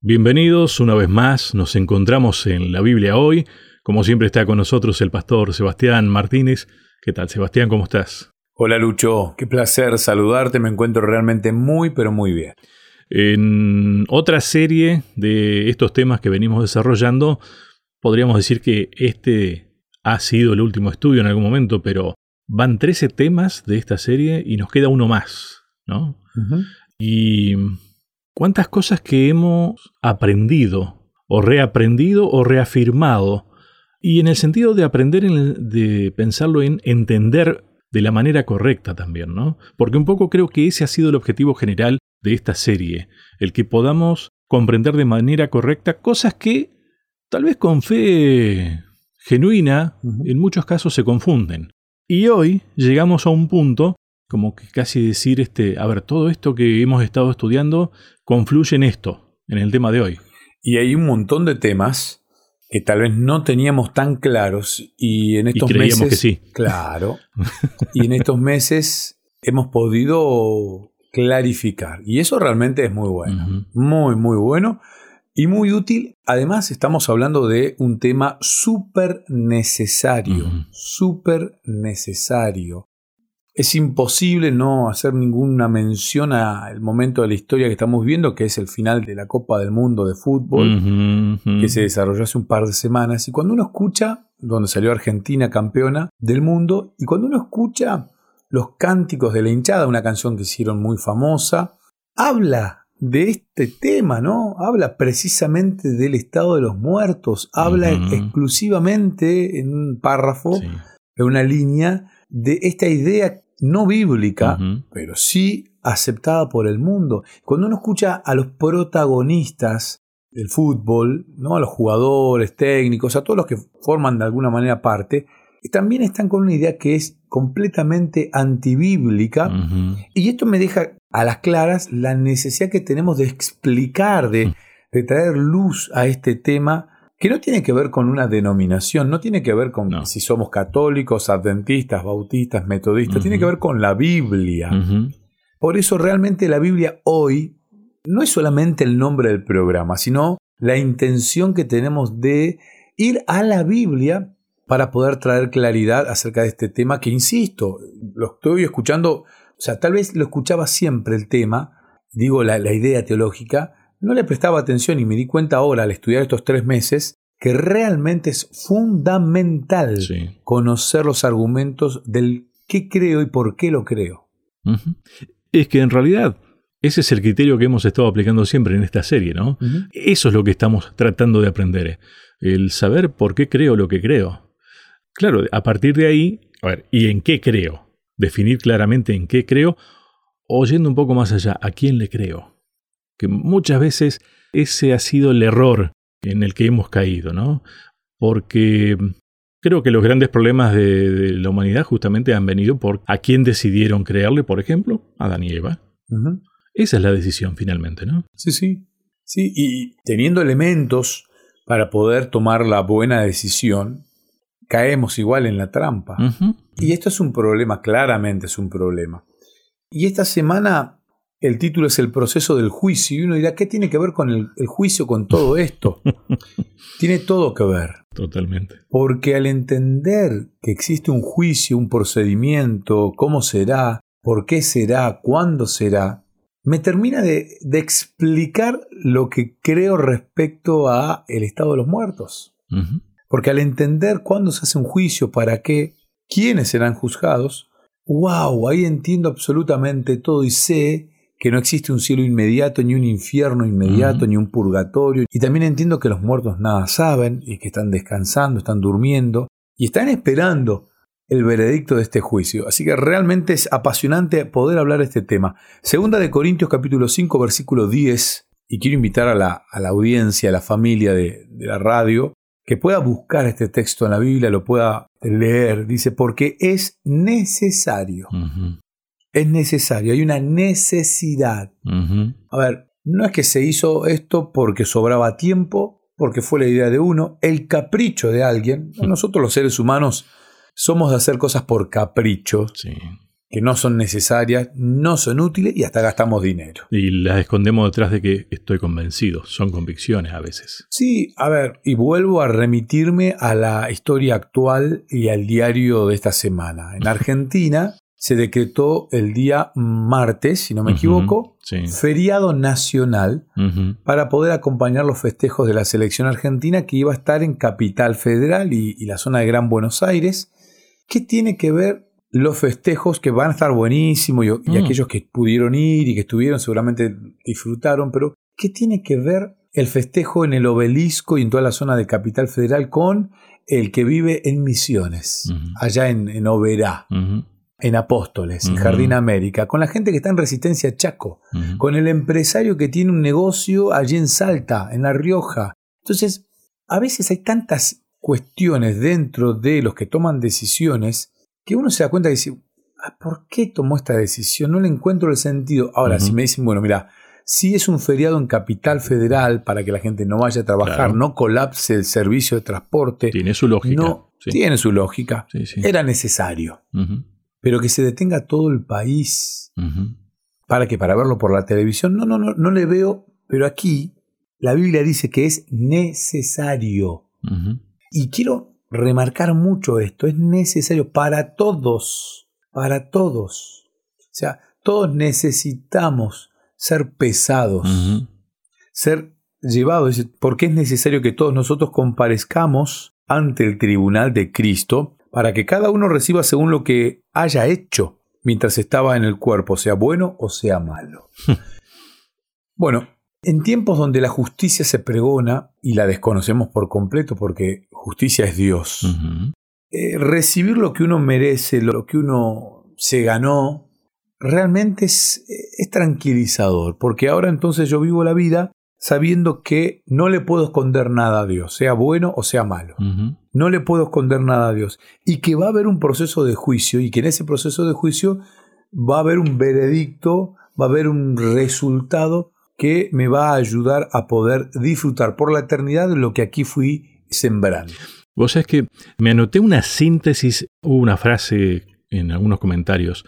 Bienvenidos una vez más, nos encontramos en la Biblia hoy. Como siempre está con nosotros el pastor Sebastián Martínez. ¿Qué tal Sebastián? ¿Cómo estás? Hola Lucho, qué placer saludarte, me encuentro realmente muy pero muy bien. En otra serie de estos temas que venimos desarrollando, podríamos decir que este ha sido el último estudio en algún momento, pero van 13 temas de esta serie y nos queda uno más, ¿no? Y cuántas cosas que hemos aprendido, o reaprendido, o reafirmado. Y en el sentido de aprender, de pensarlo en entender de la manera correcta también, ¿no? Porque un poco creo que ese ha sido el objetivo general de esta serie, el que podamos comprender de manera correcta cosas que tal vez con fe genuina en muchos casos se confunden. Y hoy llegamos a un punto como que casi decir, este, a ver, todo esto que hemos estado estudiando confluye en esto, en el tema de hoy. Y hay un montón de temas que tal vez no teníamos tan claros y en estos meses que sí. claro. Y en estos meses hemos podido clarificar. Y eso realmente es muy bueno. Muy muy bueno y muy útil. Además estamos hablando de un tema súper necesario. Súper necesario es imposible no hacer ninguna mención al momento de la historia que estamos viendo, que es el final de la Copa del Mundo de Fútbol, que se desarrolló hace un par de semanas. Y cuando uno escucha, donde salió Argentina campeona del mundo, y cuando uno escucha los cánticos de la hinchada, una canción que hicieron muy famosa, habla de este tema, ¿no? Habla precisamente del estado de los muertos, habla exclusivamente en un párrafo, en una línea, de esta idea no bíblica, pero sí aceptada por el mundo. Cuando uno escucha a los protagonistas del fútbol, ¿no? a los jugadores, técnicos, a todos los que forman de alguna manera parte, también están con una idea que es completamente antibíblica. Y esto me deja a las claras la necesidad que tenemos de explicar, de, de traer luz a este tema que no tiene que ver con una denominación, no tiene que ver con si somos católicos, adventistas, bautistas, metodistas, tiene que ver con la Biblia. Por eso realmente la Biblia hoy no es solamente el nombre del programa, sino la intención que tenemos de ir a la Biblia para poder traer claridad acerca de este tema que, insisto, lo estoy escuchando, o sea, tal vez lo escuchaba siempre el tema, digo la, la idea teológica, no le prestaba atención y me di cuenta ahora al estudiar estos tres meses que realmente es fundamental conocer los argumentos del qué creo y por qué lo creo. Es que en realidad ese es el criterio que hemos estado aplicando siempre en esta serie, ¿no? Eso es lo que estamos tratando de aprender, el saber por qué creo lo que creo. Claro, a partir de ahí, a ver, ¿y en qué creo? Definir claramente en qué creo, o yendo un poco más allá, ¿a quién le creo? Que muchas veces ese ha sido el error en el que hemos caído, ¿no? Porque creo que los grandes problemas de, la humanidad justamente han venido por a quién decidieron creerle, por ejemplo, a Adán y Eva. Esa es la decisión finalmente, ¿no? Sí, sí. Sí, y teniendo elementos para poder tomar la buena decisión, caemos igual en la trampa. Y esto es un problema, claramente es un problema. Y esta semana el título es El proceso del juicio y uno dirá, ¿qué tiene que ver con el, juicio con todo esto? tiene todo que ver. Totalmente. Porque al entender que existe un juicio, un procedimiento, cómo será, por qué será, cuándo será, me termina de, explicar lo que creo respecto a el estado de los muertos. Porque al entender cuándo se hace un juicio, para qué, quiénes serán juzgados, wow, ahí entiendo absolutamente todo y sé que no existe un cielo inmediato, ni un infierno inmediato, ni un purgatorio. Y también entiendo que los muertos nada saben y que están descansando, están durmiendo y están esperando el veredicto de este juicio. Así que realmente es apasionante poder hablar de este tema. Segunda de Corintios capítulo 5 versículo 10. Y quiero invitar a la, audiencia, a la familia de, la radio, que pueda buscar este texto en la Biblia, lo pueda leer. Dice, porque es necesario es necesario, hay una necesidad. A ver, no es que se hizo esto porque sobraba tiempo, porque fue la idea de uno, el capricho de alguien. Nosotros los seres humanos somos de hacer cosas por capricho. que no son necesarias, no son útiles y hasta gastamos dinero. Y las escondemos detrás de que estoy convencido, son convicciones a veces. Sí, a ver, y vuelvo a remitirme a la historia actual y al diario de esta semana. En Argentina se decretó el día martes, si no me equivoco, feriado nacional para poder acompañar los festejos de la selección argentina que iba a estar en Capital Federal y, y la zona de Gran Buenos Aires. ¿Qué tiene que ver los festejos que van a estar buenísimos y, mm. aquellos que pudieron ir y que estuvieron seguramente disfrutaron, pero ¿qué tiene que ver el festejo en el obelisco y en toda la zona de Capital Federal con el que vive en Misiones, allá en, Oberá? En Apóstoles, en Jardín América, con la gente que está en Resistencia Chaco, con el empresario que tiene un negocio allí en Salta, en La Rioja. Entonces, a veces hay tantas cuestiones dentro de los que toman decisiones que uno se da cuenta y dice, ah, ¿por qué tomó esta decisión? No le encuentro el sentido. Ahora, si me dicen, bueno, mira, si es un feriado en capital federal para que la gente no vaya a trabajar, no colapse el servicio de transporte. Tiene su lógica. No, Tiene su lógica. Era necesario. Pero que se detenga todo el país. ¿Para que Para verlo por la televisión. No, no, no, no le veo. Pero aquí la Biblia dice que es necesario. Y quiero remarcar mucho esto, es necesario para todos, para todos. O sea, todos necesitamos ser pesados, ser llevados, porque es necesario que todos nosotros comparezcamos ante el tribunal de Cristo para que cada uno reciba según lo que haya hecho mientras estaba en el cuerpo, sea bueno o sea malo. bueno, en tiempos donde la justicia se pregona y la desconocemos por completo porque justicia es Dios, eh, recibir lo que uno merece, lo que uno se ganó, realmente es, es, tranquilizador, porque ahora entonces yo vivo la vida sabiendo que no le puedo esconder nada a Dios, sea bueno o sea malo. No le puedo esconder nada a Dios. Y que va a haber un proceso de juicio y que en ese proceso de juicio va a haber un veredicto, va a haber un resultado que me va a ayudar a poder disfrutar por la eternidad de lo que aquí fui sembrando. Vos sabés que me anoté una síntesis, hubo una frase en algunos comentarios,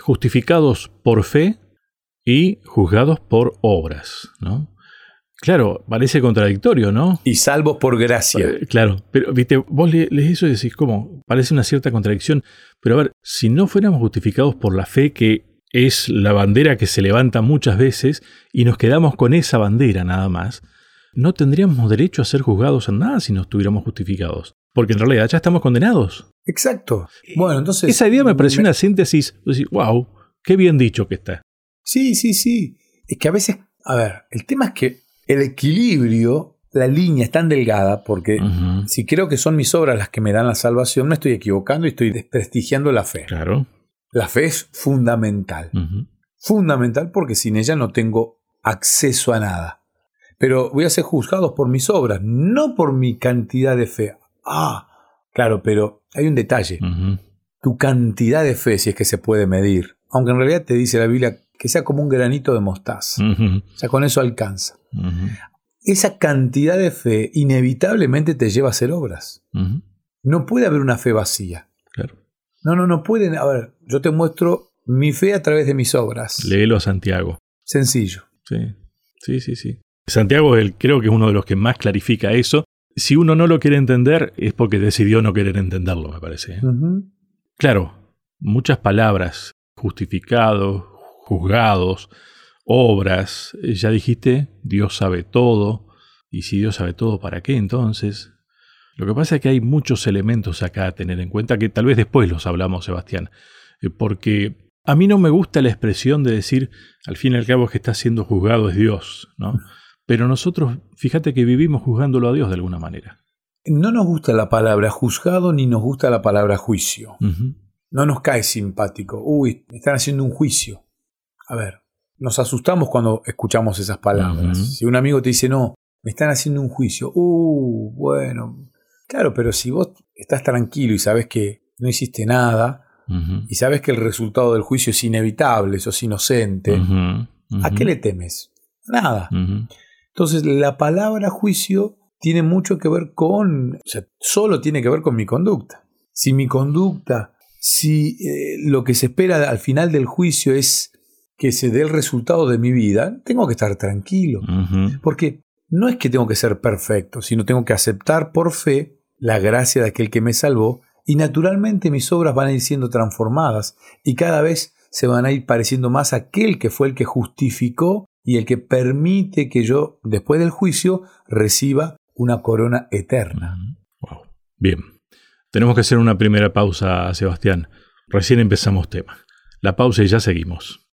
justificados por fe y juzgados por obras, ¿no? Claro, parece contradictorio, ¿no? Y salvos por gracia. Eh, claro, pero viste, vos lees eso y decís, ¿cómo? Parece una cierta contradicción. Pero a ver, si no fuéramos justificados por la fe que es la bandera que se levanta muchas veces y nos quedamos con esa bandera nada más, no tendríamos derecho a ser juzgados en nada si no estuviéramos justificados. Porque en realidad ya estamos condenados. Exacto. Bueno, entonces. Esa idea me pareció una síntesis. wow, qué bien dicho que está. Sí, sí, sí. Es que a veces. A ver, el tema es que el equilibrio, la línea es tan delgada, porque si creo que son mis obras las que me dan la salvación, me estoy equivocando y estoy desprestigiando la fe. Claro. La fe es fundamental. Fundamental porque sin ella no tengo acceso a nada. Pero voy a ser juzgado por mis obras, no por mi cantidad de fe. Ah, claro, pero hay un detalle. Tu cantidad de fe, si es que se puede medir, aunque en realidad te dice la Biblia que sea como un granito de mostaza. O sea, con eso alcanza. Esa cantidad de fe inevitablemente te lleva a hacer obras. No puede haber una fe vacía. Claro. No, no, no pueden. A ver, yo te muestro mi fe a través de mis obras. Léelo a Santiago. Sencillo. Sí, sí, sí, sí. Santiago creo que es uno de los que más clarifica eso. Si uno no lo quiere entender es porque decidió no querer entenderlo, me parece. ¿eh? Claro, muchas palabras, justificados, juzgados, obras. Ya dijiste, Dios sabe todo. Y si Dios sabe todo, ¿para qué entonces? Lo que pasa es que hay muchos elementos acá a tener en cuenta que tal vez después los hablamos, Sebastián, eh, porque a mí no me gusta la expresión de decir, al fin y al cabo, que está siendo juzgado es Dios, ¿no? Pero nosotros, fíjate que vivimos juzgándolo a Dios de alguna manera. No nos gusta la palabra juzgado ni nos gusta la palabra juicio. No nos cae simpático. Uy, me están haciendo un juicio. A ver, nos asustamos cuando escuchamos esas palabras. Si un amigo te dice, no, me están haciendo un juicio. Uh, bueno, Claro, pero si vos estás tranquilo y sabes que no hiciste nada, y sabes que el resultado del juicio es inevitable, sos inocente, ¿a qué le temes? Nada. Entonces, la palabra juicio tiene mucho que ver con, o sea, solo tiene que ver con mi conducta. Si mi conducta si eh, lo que se espera al final del juicio es que se dé el resultado de mi vida, tengo que estar tranquilo. Porque no es que tengo que ser perfecto, sino tengo que aceptar por fe la gracia de aquel que me salvó y naturalmente mis obras van a ir siendo transformadas y cada vez se van a ir pareciendo más a aquel que fue el que justificó y el que permite que yo, después del juicio, reciba una corona eterna. Bien. Tenemos que hacer una primera pausa, Sebastián. Recién empezamos tema. La pausa y ya seguimos.